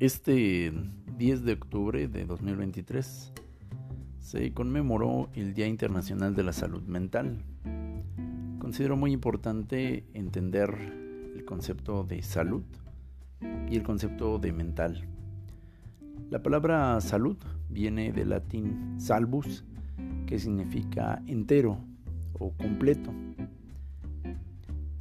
Este 10 de octubre de 2023 se conmemoró el Día Internacional de la Salud Mental. Considero muy importante entender el concepto de salud y el concepto de mental. La palabra salud viene del latín salvus, que significa entero o completo.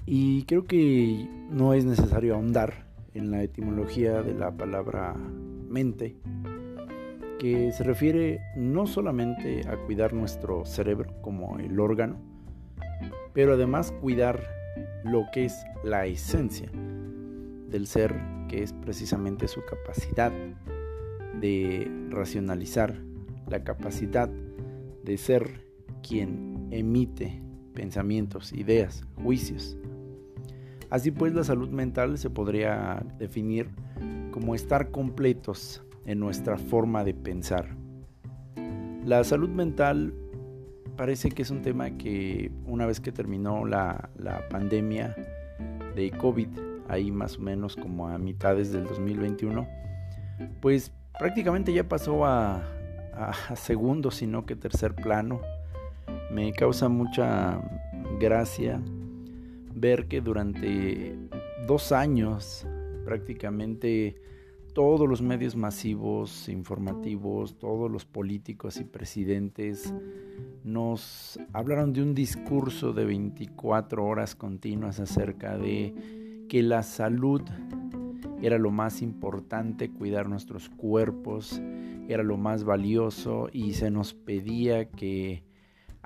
Y creo que no es necesario ahondar en la etimología de la palabra mente, que se refiere no solamente a cuidar nuestro cerebro como el órgano, pero además cuidar lo que es la esencia del ser, que es precisamente su capacidad de racionalizar, la capacidad de ser quien emite pensamientos, ideas, juicios, Así pues, la salud mental se podría definir como estar completos en nuestra forma de pensar. La salud mental parece que es un tema que una vez que terminó la, pandemia de COVID, ahí más o menos como a mitades del 2021, pues prácticamente ya pasó a, a segundo, sino que tercer plano. Me causa mucha gracia ver que durante dos años prácticamente todos los medios masivos informativos, todos los políticos y presidentes nos hablaron de un discurso de 24 horas continuas acerca de que la salud era lo más importante, cuidar nuestros cuerpos era lo más valioso y se nos pedía que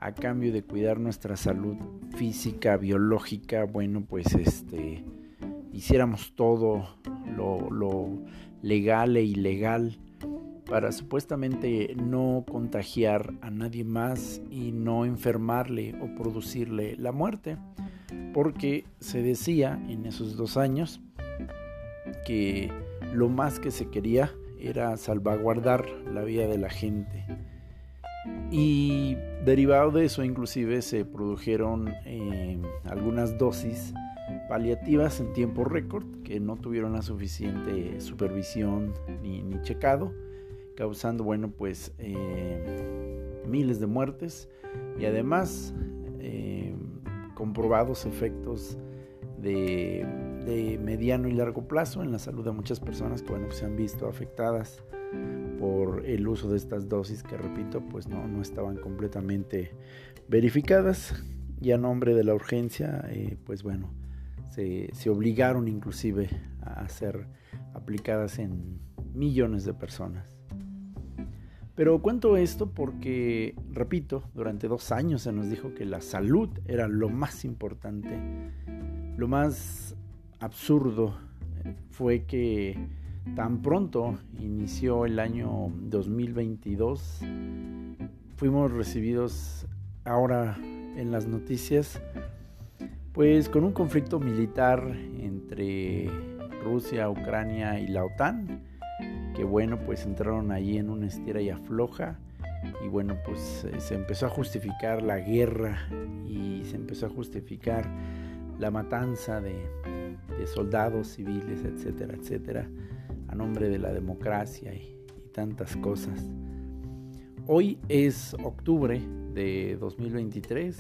a cambio de cuidar nuestra salud física, biológica, bueno, pues este hiciéramos todo lo, legal e ilegal para supuestamente no contagiar a nadie más y no enfermarle o producirle la muerte, porque se decía en esos dos años que lo más que se quería era salvaguardar la vida de la gente. Y derivado de eso inclusive se produjeron eh, algunas dosis paliativas en tiempo récord que no tuvieron la suficiente supervisión ni, checado, causando bueno pues eh, miles de muertes y además eh, comprobados efectos de, de, mediano y largo plazo en la salud de muchas personas que bueno pues, se han visto afectadas por el uso de estas dosis que repito pues no, no estaban completamente verificadas. Y a nombre de la urgencia eh, pues bueno se, se, obligaron inclusive a ser aplicadas en millones de personas. Pero cuento esto porque repito durante dos años se nos dijo que la salud era lo más importante. Lo más absurdo fue que Tan pronto inició el año 2022, fuimos recibidos ahora en las noticias, pues con un conflicto militar entre Rusia, Ucrania y la OTAN, que bueno, pues entraron ahí en una estira y afloja y bueno, pues eh, se empezó a justificar la guerra y se empezó a justificar la matanza de, de soldados civiles, etcétera, etcétera a nombre de la democracia y, tantas cosas. Hoy es octubre de 2023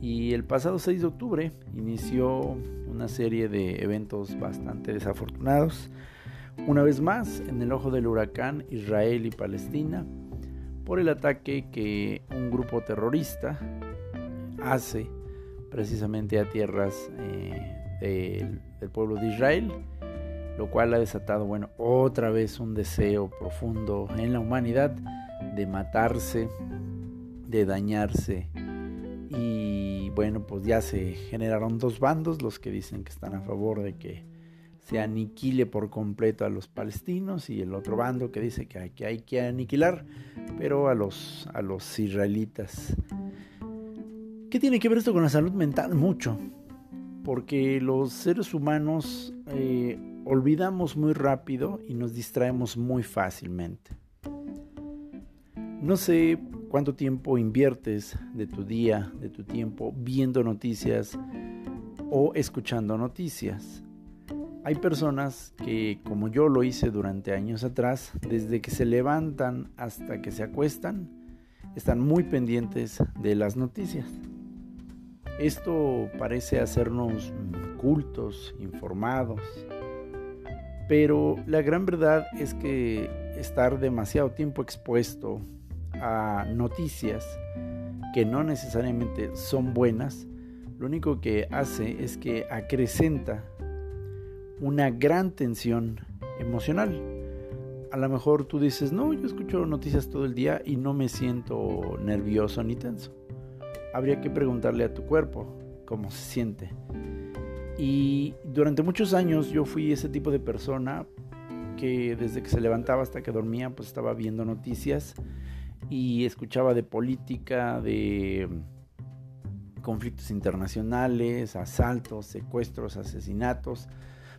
y el pasado 6 de octubre inició una serie de eventos bastante desafortunados. Una vez más, en el ojo del huracán Israel y Palestina, por el ataque que un grupo terrorista hace precisamente a tierras eh, del pueblo de Israel lo cual ha desatado, bueno, otra vez un deseo profundo en la humanidad de matarse, de dañarse. Y bueno, pues ya se generaron dos bandos, los que dicen que están a favor de que se aniquile por completo a los palestinos y el otro bando que dice que hay que, hay que aniquilar, pero a los, a los israelitas. ¿Qué tiene que ver esto con la salud mental? Mucho, porque los seres humanos eh, olvidamos muy rápido y nos distraemos muy fácilmente. No sé cuánto tiempo inviertes de tu día, de tu tiempo, viendo noticias o escuchando noticias. Hay personas que, como yo lo hice durante años atrás, desde que se levantan hasta que se acuestan, están muy pendientes de las noticias. Esto parece hacernos cultos, informados, pero la gran verdad es que estar demasiado tiempo expuesto a noticias que no necesariamente son buenas, lo único que hace es que acrecenta una gran tensión emocional. A lo mejor tú dices, no, yo escucho noticias todo el día y no me siento nervioso ni tenso. Habría que preguntarle a tu cuerpo cómo se siente. Y durante muchos años yo fui ese tipo de persona que desde que se levantaba hasta que dormía pues estaba viendo noticias y escuchaba de política, de conflictos internacionales, asaltos, secuestros, asesinatos.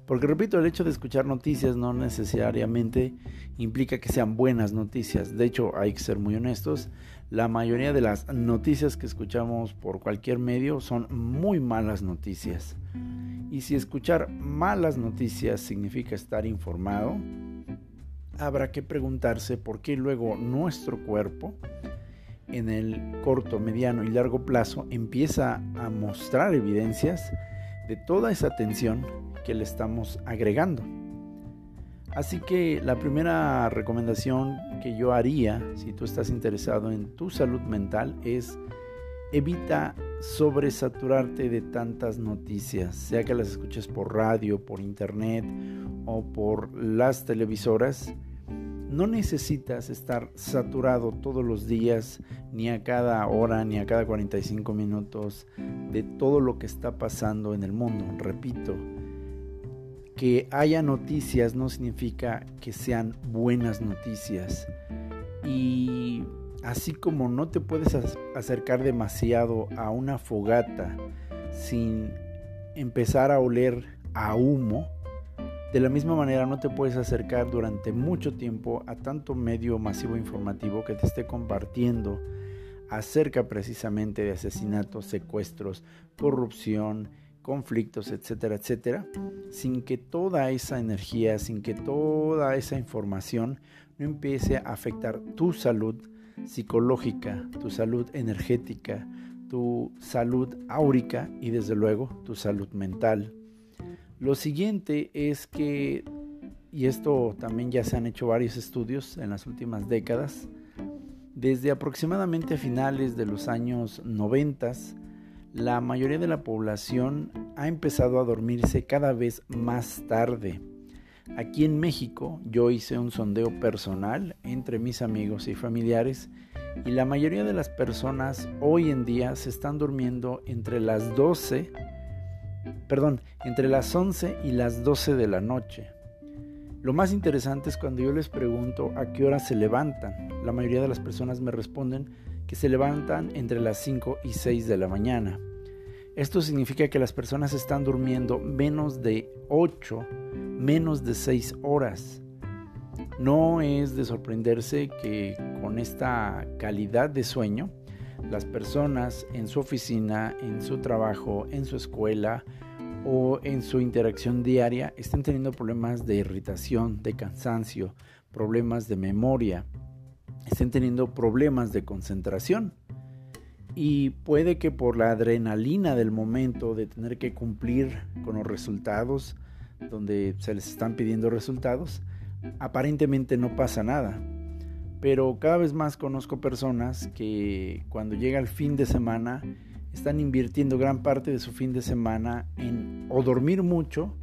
Porque repito, el hecho de escuchar noticias no necesariamente implica que sean buenas noticias. De hecho, hay que ser muy honestos, la mayoría de las noticias que escuchamos por cualquier medio son muy malas noticias. Y si escuchar malas noticias significa estar informado, habrá que preguntarse por qué luego nuestro cuerpo en el corto, mediano y largo plazo empieza a mostrar evidencias de toda esa tensión que le estamos agregando. Así que la primera recomendación que yo haría si tú estás interesado en tu salud mental es evita sobresaturarte de tantas noticias, sea que las escuches por radio, por internet o por las televisoras no necesitas estar saturado todos los días, ni a cada hora, ni a cada 45 minutos, de todo lo que está pasando en el mundo. Repito, que haya noticias no significa que sean buenas noticias. Y así como no te puedes acercar demasiado a una fogata sin empezar a oler a humo, de la misma manera no te puedes acercar durante mucho tiempo a tanto medio masivo informativo que te esté compartiendo acerca precisamente de asesinatos, secuestros, corrupción, conflictos, etcétera, etcétera, sin que toda esa energía, sin que toda esa información no empiece a afectar tu salud psicológica, tu salud energética, tu salud áurica y desde luego tu salud mental. Lo siguiente es que, y esto también ya se han hecho varios estudios en las últimas décadas, desde aproximadamente finales de los años 90, la mayoría de la población ha empezado a dormirse cada vez más tarde. Aquí en México yo hice un sondeo personal entre mis amigos y familiares y la mayoría de las personas hoy en día se están durmiendo entre las 12 perdón, entre las 11 y las 12 de la noche. Lo más interesante es cuando yo les pregunto a qué hora se levantan. La mayoría de las personas me responden que se levantan entre las 5 y 6 de la mañana. Esto significa que las personas están durmiendo menos de 8, menos de 6 horas. No es de sorprenderse que con esta calidad de sueño, las personas en su oficina, en su trabajo, en su escuela o en su interacción diaria estén teniendo problemas de irritación, de cansancio, problemas de memoria, estén teniendo problemas de concentración. Y puede que por la adrenalina del momento de tener que cumplir con los resultados, donde se les están pidiendo resultados, aparentemente no pasa nada. Pero cada vez más conozco personas que cuando llega el fin de semana están invirtiendo gran parte de su fin de semana en o dormir mucho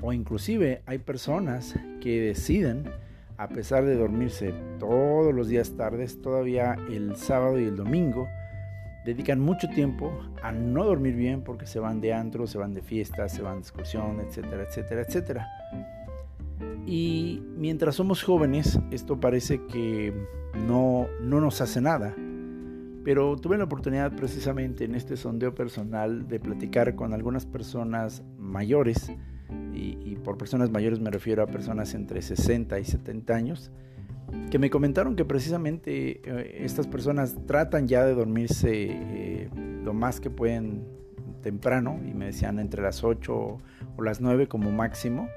o inclusive hay personas que deciden, a pesar de dormirse todos los días tardes, todavía el sábado y el domingo, dedican mucho tiempo a no dormir bien porque se van de antro, se van de fiestas, se van de excursión, etcétera, etcétera, etcétera. Y mientras somos jóvenes, esto parece que no, no nos hace nada. Pero tuve la oportunidad precisamente en este sondeo personal de platicar con algunas personas mayores, y, por personas mayores me refiero a personas entre 60 y 70 años, que me comentaron que precisamente eh, estas personas tratan ya de dormirse eh, lo más que pueden temprano y me decían entre las 8 o las 9 como máximo,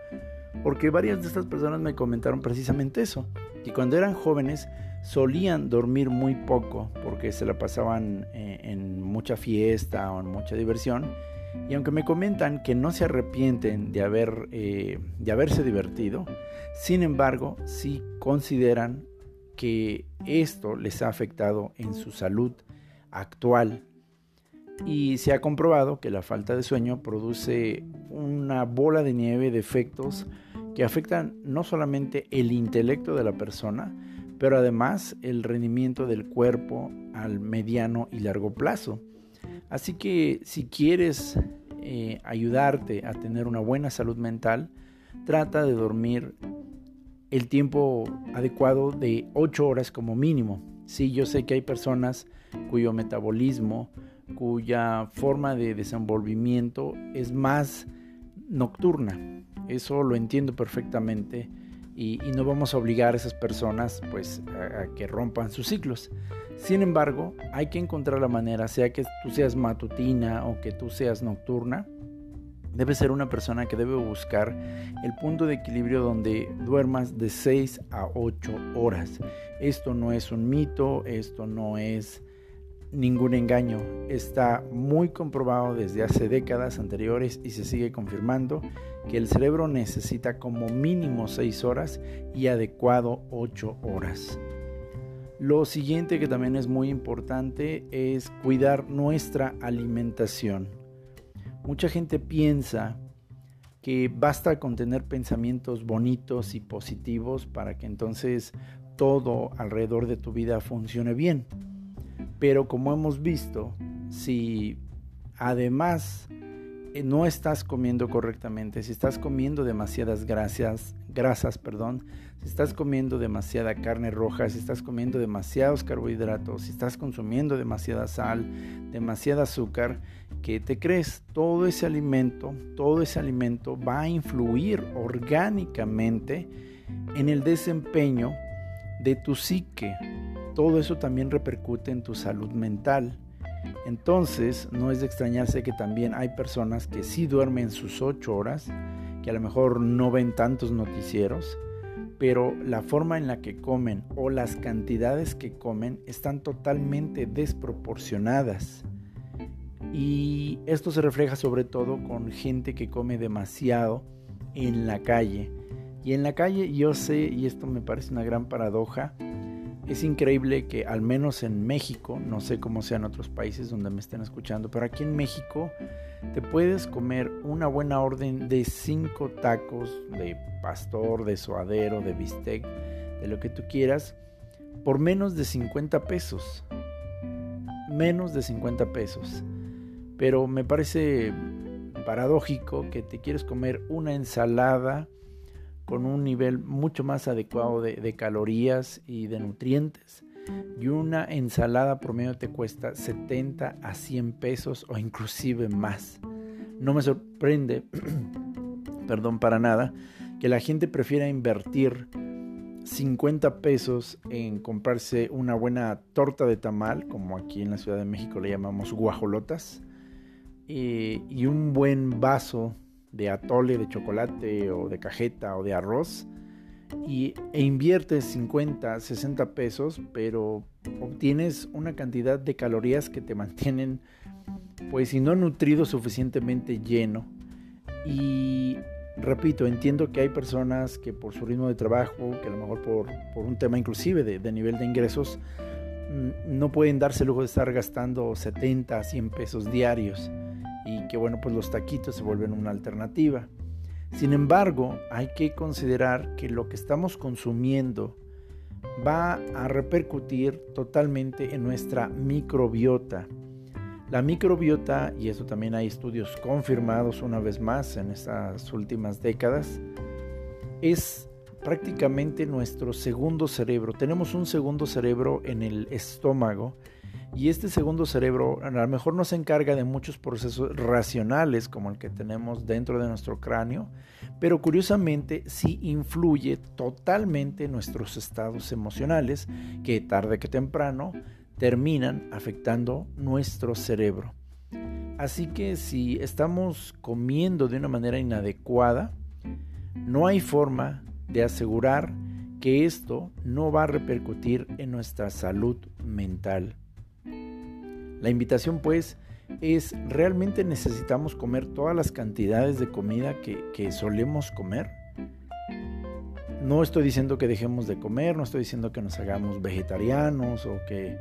porque varias de estas personas me comentaron precisamente eso, que cuando eran jóvenes solían dormir muy poco porque se la pasaban eh, en mucha fiesta o en mucha diversión. Y aunque me comentan que no se arrepienten de, haber, eh, de haberse divertido, sin embargo, sí consideran que esto les ha afectado en su salud actual. Y se ha comprobado que la falta de sueño produce una bola de nieve de efectos que afectan no solamente el intelecto de la persona, pero además el rendimiento del cuerpo al mediano y largo plazo. Así que si quieres eh, ayudarte a tener una buena salud mental, trata de dormir el tiempo adecuado de 8 horas como mínimo. Sí, yo sé que hay personas cuyo metabolismo, cuya forma de desenvolvimiento es más nocturna. Eso lo entiendo perfectamente y, no vamos a obligar a esas personas pues a, que rompan sus ciclos. Sin embargo, hay que encontrar la manera, sea que tú seas matutina o que tú seas nocturna, debe ser una persona que debe buscar el punto de equilibrio donde duermas de 6 a 8 horas. Esto no es un mito, esto no es ningún engaño. Está muy comprobado desde hace décadas anteriores y se sigue confirmando que el cerebro necesita como mínimo 6 horas y adecuado 8 horas. Lo siguiente que también es muy importante es cuidar nuestra alimentación. Mucha gente piensa que basta con tener pensamientos bonitos y positivos para que entonces todo alrededor de tu vida funcione bien. Pero como hemos visto, si además eh, no estás comiendo correctamente, si estás comiendo demasiadas grasas, grasas, perdón, si estás comiendo demasiada carne roja, si estás comiendo demasiados carbohidratos, si estás consumiendo demasiada sal, demasiada azúcar, que te crees? Todo ese alimento, todo ese alimento va a influir orgánicamente en el desempeño de tu psique, todo eso también repercute en tu salud mental. Entonces, no es de extrañarse que también hay personas que sí duermen sus ocho horas, que a lo mejor no ven tantos noticieros, pero la forma en la que comen o las cantidades que comen están totalmente desproporcionadas. Y esto se refleja sobre todo con gente que come demasiado en la calle. Y en la calle yo sé, y esto me parece una gran paradoja, es increíble que al menos en México, no sé cómo sea en otros países donde me estén escuchando, pero aquí en México te puedes comer una buena orden de cinco tacos de pastor, de suadero, de bistec, de lo que tú quieras, por menos de 50 pesos. Menos de 50 pesos. Pero me parece paradójico que te quieres comer una ensalada con un nivel mucho más adecuado de, calorías y de nutrientes. Y una ensalada promedio te cuesta 70 a 100 pesos o inclusive más. No me sorprende, perdón, para nada, que la gente prefiera invertir 50 pesos en comprarse una buena torta de tamal, como aquí en la Ciudad de México le llamamos guajolotas, y, y un buen vaso de atole de chocolate o de cajeta o de arroz y, e inviertes 50, 60 pesos, pero obtienes una cantidad de calorías que te mantienen, pues si no nutrido suficientemente lleno. Y repito, entiendo que hay personas que por su ritmo de trabajo, que a lo mejor por, por un tema inclusive de, nivel de ingresos, no pueden darse el lujo de estar gastando 70, 100 pesos diarios y que bueno, pues los taquitos se vuelven una alternativa. Sin embargo, hay que considerar que lo que estamos consumiendo va a repercutir totalmente en nuestra microbiota. La microbiota, y eso también hay estudios confirmados una vez más en estas últimas décadas, es prácticamente nuestro segundo cerebro. Tenemos un segundo cerebro en el estómago y este segundo cerebro a lo mejor no se encarga de muchos procesos racionales como el que tenemos dentro de nuestro cráneo, pero curiosamente sí influye totalmente en nuestros estados emocionales que tarde que temprano terminan afectando nuestro cerebro. Así que si estamos comiendo de una manera inadecuada, no hay forma de asegurar que esto no va a repercutir en nuestra salud mental. La invitación pues es, ¿realmente necesitamos comer todas las cantidades de comida que, solemos comer? No estoy diciendo que dejemos de comer, no estoy diciendo que nos hagamos vegetarianos o que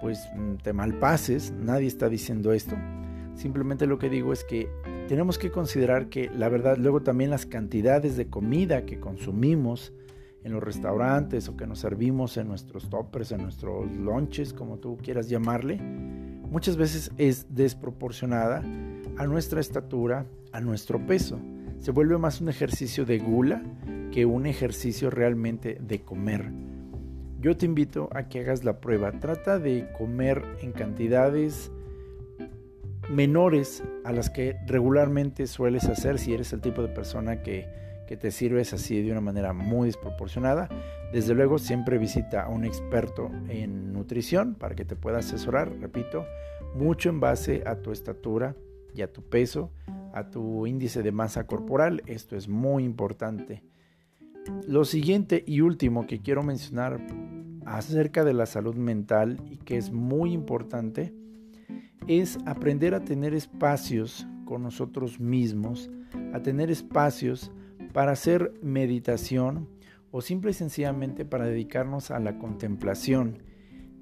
pues te malpases, nadie está diciendo esto. Simplemente lo que digo es que tenemos que considerar que la verdad luego también las cantidades de comida que consumimos en los restaurantes o que nos servimos en nuestros toppers, en nuestros lunches, como tú quieras llamarle, muchas veces es desproporcionada a nuestra estatura, a nuestro peso. Se vuelve más un ejercicio de gula que un ejercicio realmente de comer. Yo te invito a que hagas la prueba. Trata de comer en cantidades menores a las que regularmente sueles hacer si eres el tipo de persona que, que te sirves así de una manera muy desproporcionada. Desde luego siempre visita a un experto en nutrición para que te pueda asesorar, repito, mucho en base a tu estatura y a tu peso, a tu índice de masa corporal. Esto es muy importante. Lo siguiente y último que quiero mencionar acerca de la salud mental y que es muy importante es aprender a tener espacios con nosotros mismos, a tener espacios para hacer meditación o simple y sencillamente para dedicarnos a la contemplación.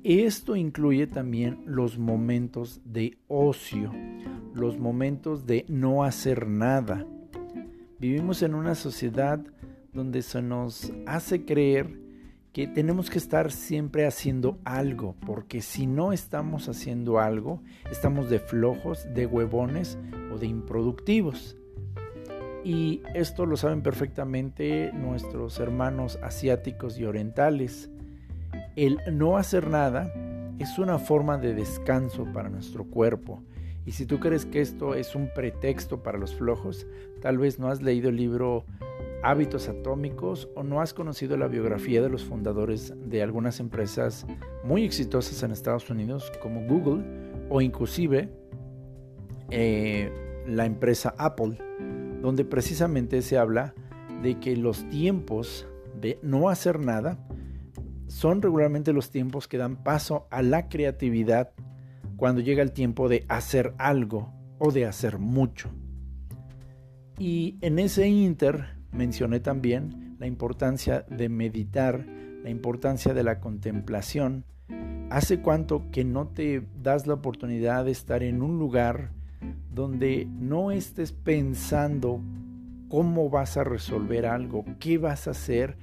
Esto incluye también los momentos de ocio, los momentos de no hacer nada. Vivimos en una sociedad donde se nos hace creer que tenemos que estar siempre haciendo algo, porque si no estamos haciendo algo, estamos de flojos, de huevones o de improductivos. Y esto lo saben perfectamente nuestros hermanos asiáticos y orientales. El no hacer nada es una forma de descanso para nuestro cuerpo. Y si tú crees que esto es un pretexto para los flojos, tal vez no has leído el libro hábitos atómicos o no has conocido la biografía de los fundadores de algunas empresas muy exitosas en Estados Unidos como Google o inclusive eh, la empresa Apple, donde precisamente se habla de que los tiempos de no hacer nada son regularmente los tiempos que dan paso a la creatividad cuando llega el tiempo de hacer algo o de hacer mucho. Y en ese inter mencioné también la importancia de meditar, la importancia de la contemplación. ¿Hace cuánto que no te das la oportunidad de estar en un lugar donde no estés pensando cómo vas a resolver algo, qué vas a hacer,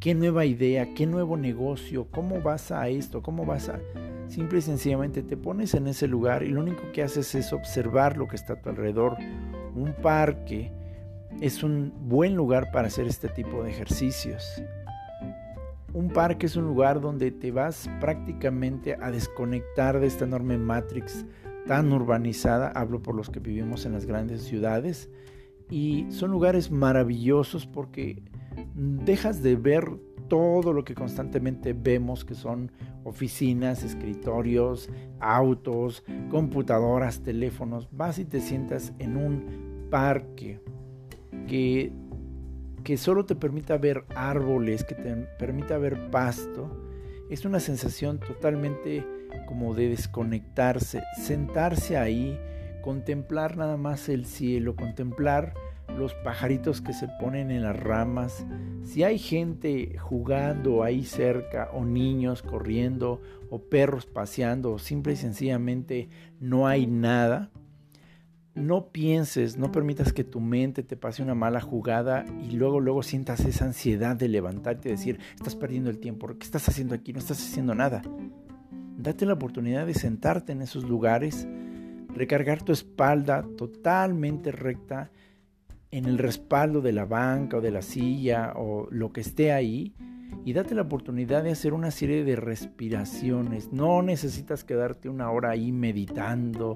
qué nueva idea, qué nuevo negocio, cómo vas a esto, cómo vas a... Simple y sencillamente te pones en ese lugar y lo único que haces es observar lo que está a tu alrededor. Un parque, es un buen lugar para hacer este tipo de ejercicios. Un parque es un lugar donde te vas prácticamente a desconectar de esta enorme matrix tan urbanizada, hablo por los que vivimos en las grandes ciudades, y son lugares maravillosos porque dejas de ver todo lo que constantemente vemos, que son oficinas, escritorios, autos, computadoras, teléfonos, vas y te sientas en un parque que, que solo te permita ver árboles, que te permita ver pasto, es una sensación totalmente como de desconectarse, sentarse ahí, contemplar nada más el cielo, contemplar los pajaritos que se ponen en las ramas, si hay gente jugando ahí cerca o niños corriendo o perros paseando o simple y sencillamente no hay nada, no pienses, no permitas que tu mente te pase una mala jugada y luego luego sientas esa ansiedad de levantarte y decir, estás perdiendo el tiempo, ¿qué estás haciendo aquí? No estás haciendo nada. Date la oportunidad de sentarte en esos lugares, recargar tu espalda totalmente recta en el respaldo de la banca o de la silla o lo que esté ahí y date la oportunidad de hacer una serie de respiraciones. No necesitas quedarte una hora ahí meditando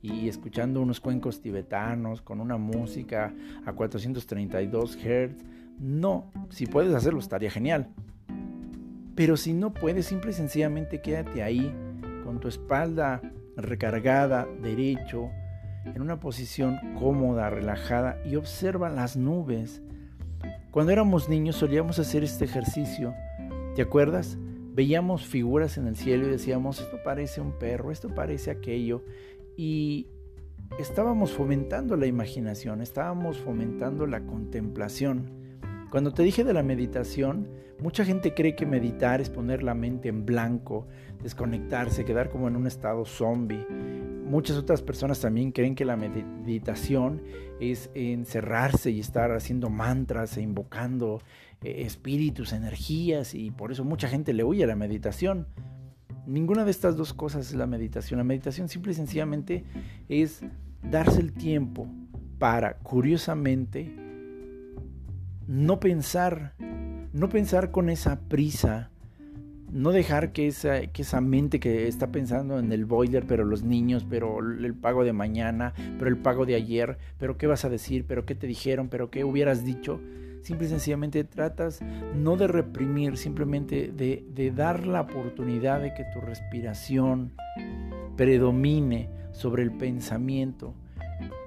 y escuchando unos cuencos tibetanos con una música a 432 Hz. No, si puedes hacerlo estaría genial. Pero si no puedes, simple y sencillamente quédate ahí con tu espalda recargada, derecho, en una posición cómoda, relajada y observa las nubes. Cuando éramos niños solíamos hacer este ejercicio. ¿Te acuerdas? Veíamos figuras en el cielo y decíamos, esto parece un perro, esto parece aquello. Y estábamos fomentando la imaginación, estábamos fomentando la contemplación. Cuando te dije de la meditación, mucha gente cree que meditar es poner la mente en blanco, desconectarse, quedar como en un estado zombie. Muchas otras personas también creen que la meditación es encerrarse y estar haciendo mantras e invocando eh, espíritus, energías y por eso mucha gente le huye a la meditación. Ninguna de estas dos cosas es la meditación. La meditación simple y sencillamente es darse el tiempo para, curiosamente, no pensar, no pensar con esa prisa, no dejar que esa, que esa mente que está pensando en el boiler, pero los niños, pero el pago de mañana, pero el pago de ayer, pero qué vas a decir, pero qué te dijeron, pero qué hubieras dicho, simple y sencillamente tratas no de reprimir, simplemente de, de dar la oportunidad de que tu respiración predomine sobre el pensamiento.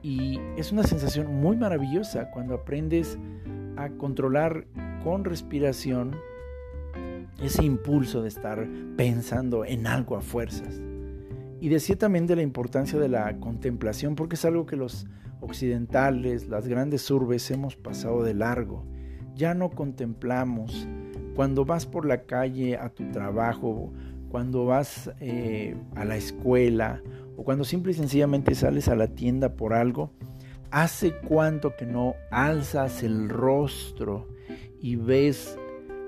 Y es una sensación muy maravillosa cuando aprendes controlar con respiración ese impulso de estar pensando en algo a fuerzas. Y decía también de la importancia de la contemplación, porque es algo que los occidentales, las grandes urbes, hemos pasado de largo. Ya no contemplamos. Cuando vas por la calle a tu trabajo, cuando vas eh, a la escuela o cuando simple y sencillamente sales a la tienda por algo, ¿Hace cuánto que no alzas el rostro y ves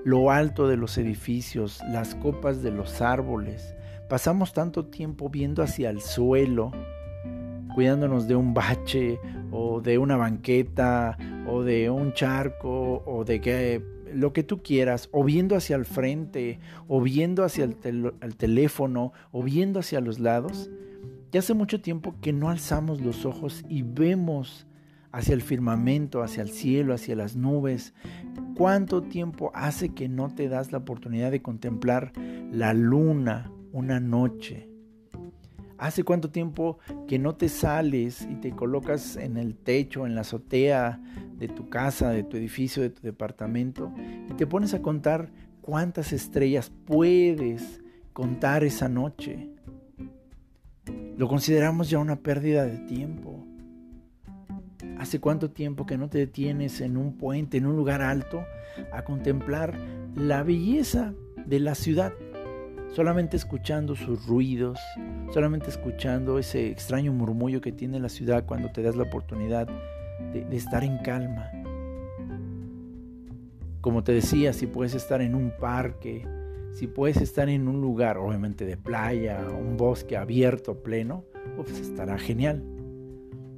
lo alto de los edificios, las copas de los árboles? Pasamos tanto tiempo viendo hacia el suelo, cuidándonos de un bache o de una banqueta o de un charco o de que lo que tú quieras, o viendo hacia el frente, o viendo hacia el, el teléfono, o viendo hacia los lados, ya hace mucho tiempo que no alzamos los ojos y vemos hacia el firmamento, hacia el cielo, hacia las nubes. ¿Cuánto tiempo hace que no te das la oportunidad de contemplar la luna una noche? ¿Hace cuánto tiempo que no te sales y te colocas en el techo, en la azotea de tu casa, de tu edificio, de tu departamento y te pones a contar cuántas estrellas puedes contar esa noche? Lo consideramos ya una pérdida de tiempo. ¿Hace cuánto tiempo que no te detienes en un puente, en un lugar alto, a contemplar la belleza de la ciudad? Solamente escuchando sus ruidos, solamente escuchando ese extraño murmullo que tiene la ciudad cuando te das la oportunidad de, estar en calma. Como te decía, si puedes estar en un parque, si puedes estar en un lugar, obviamente de playa, un bosque abierto, pleno, pues estará genial.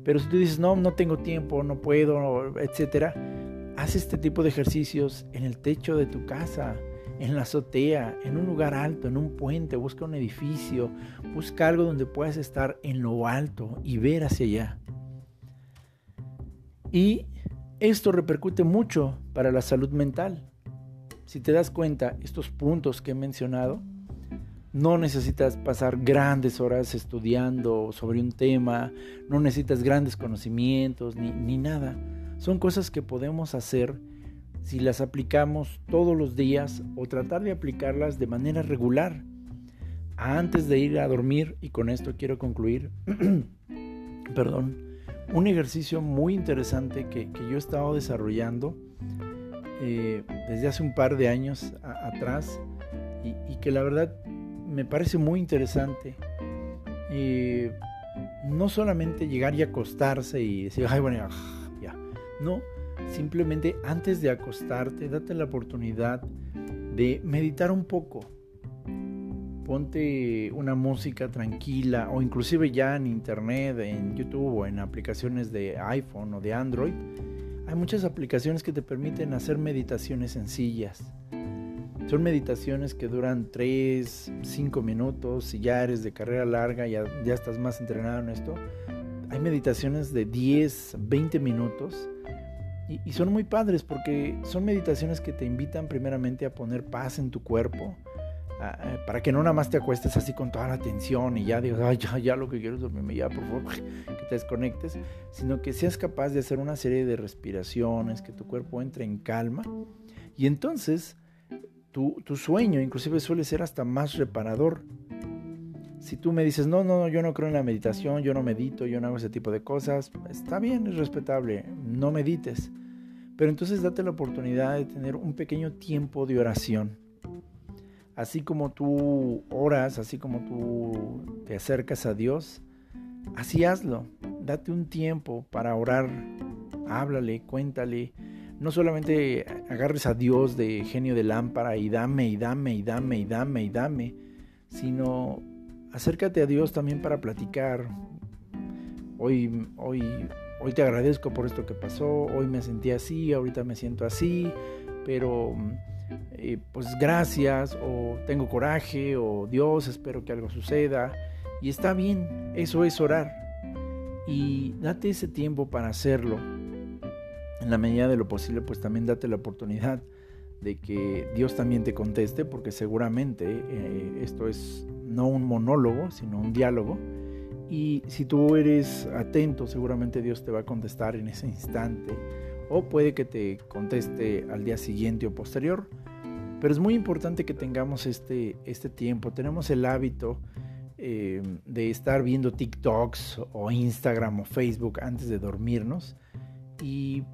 Pero si tú dices, no, no tengo tiempo, no puedo, etcétera, haz este tipo de ejercicios en el techo de tu casa, en la azotea, en un lugar alto, en un puente, busca un edificio, busca algo donde puedas estar en lo alto y ver hacia allá. Y esto repercute mucho para la salud mental. Si te das cuenta, estos puntos que he mencionado, no necesitas pasar grandes horas estudiando sobre un tema, no necesitas grandes conocimientos ni, nada. Son cosas que podemos hacer si las aplicamos todos los días o tratar de aplicarlas de manera regular. Antes de ir a dormir, y con esto quiero concluir, perdón, un ejercicio muy interesante que, que yo he estado desarrollando eh, desde hace un par de años atrás y, que la verdad me parece muy interesante. no solamente llegar y acostarse y decir, ay, bueno, ya. No, simplemente antes de acostarte, date la oportunidad de meditar un poco. Ponte una música tranquila o inclusive ya en internet, en YouTube o en aplicaciones de iPhone o de Android hay muchas aplicaciones que te permiten hacer meditaciones sencillas. Son meditaciones que duran 3, 5 minutos. Si ya eres de carrera larga, ya, ya estás más entrenado en esto. Hay meditaciones de 10, 20 minutos. Y, y, son muy padres porque son meditaciones que te invitan primeramente a poner paz en tu cuerpo, para que no nada más te acuestes así con toda la atención y ya digas, ay, ya, ya lo que quiero es dormirme, ya, por favor, que te desconectes, sino que seas capaz de hacer una serie de respiraciones, que tu cuerpo entre en calma y entonces tu, tu sueño inclusive suele ser hasta más reparador. Si tú me dices, no, no, no, yo no creo en la meditación, yo no medito, yo no hago ese tipo de cosas, está bien, es respetable, no medites. Pero entonces date la oportunidad de tener un pequeño tiempo de oración. Así como tú oras, así como tú te acercas a Dios, así hazlo. Date un tiempo para orar. Háblale, cuéntale. No solamente agarres a Dios de genio de lámpara y dame y dame y dame y dame y dame, sino acércate a Dios también para platicar. Hoy, hoy, hoy te agradezco por esto que pasó, hoy me sentí así, ahorita me siento así, pero eh, pues gracias, o tengo coraje, o Dios, espero que algo suceda. Y está bien, eso es orar. Y date ese tiempo para hacerlo. En la medida de lo posible, pues también date la oportunidad de que Dios también te conteste, porque seguramente eh, esto es no un monólogo, sino un diálogo. Y si tú eres atento, seguramente Dios te va a contestar en ese instante. O puede que te conteste al día siguiente o posterior. Pero es muy importante que tengamos este, este tiempo. Tenemos el hábito eh, de estar viendo TikToks o Instagram o Facebook antes de dormirnos. Y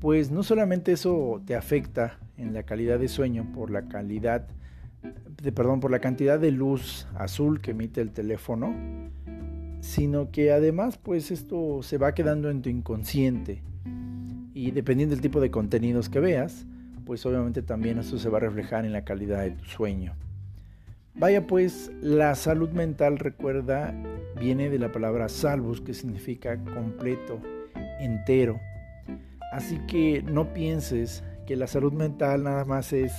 pues no solamente eso te afecta en la calidad de sueño por la calidad de, perdón, por la cantidad de luz azul que emite el teléfono, sino que además pues esto se va quedando en tu inconsciente y dependiendo del tipo de contenidos que veas, pues obviamente también eso se va a reflejar en la calidad de tu sueño. Vaya pues, la salud mental, recuerda, viene de la palabra salvus, que significa completo, entero. Así que no pienses que la salud mental nada más es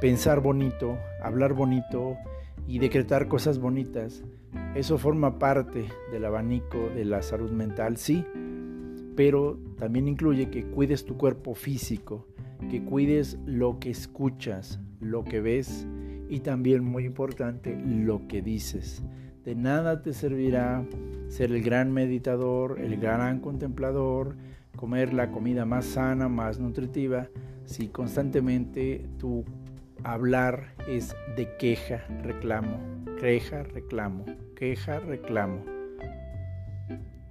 pensar bonito, hablar bonito y decretar cosas bonitas. Eso forma parte del abanico de la salud mental, sí, pero también incluye que cuides tu cuerpo físico, que cuides lo que escuchas, lo que ves y también muy importante lo que dices. De nada te servirá ser el gran meditador, el gran contemplador, comer la comida más sana, más nutritiva, si constantemente tu hablar es de queja, reclamo, queja, reclamo, queja, reclamo.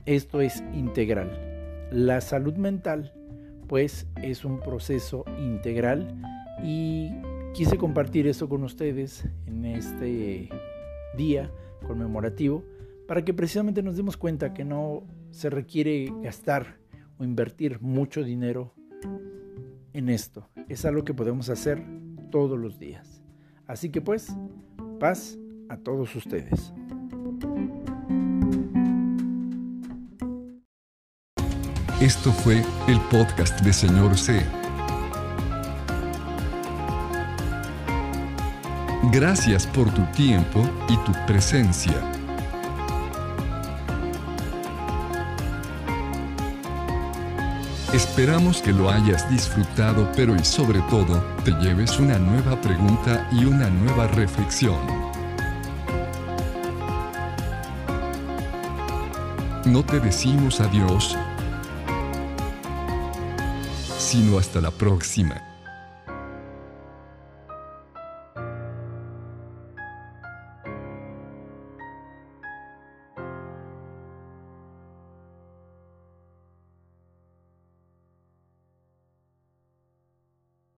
Esto es integral. La salud mental pues es un proceso integral y quise compartir eso con ustedes en este día conmemorativo para que precisamente nos demos cuenta que no se requiere gastar o invertir mucho dinero en esto. Es algo que podemos hacer todos los días. Así que pues, paz a todos ustedes. Esto fue el podcast de Señor C. Gracias por tu tiempo y tu presencia. Esperamos que lo hayas disfrutado, pero y sobre todo, te lleves una nueva pregunta y una nueva reflexión. No te decimos adiós, sino hasta la próxima.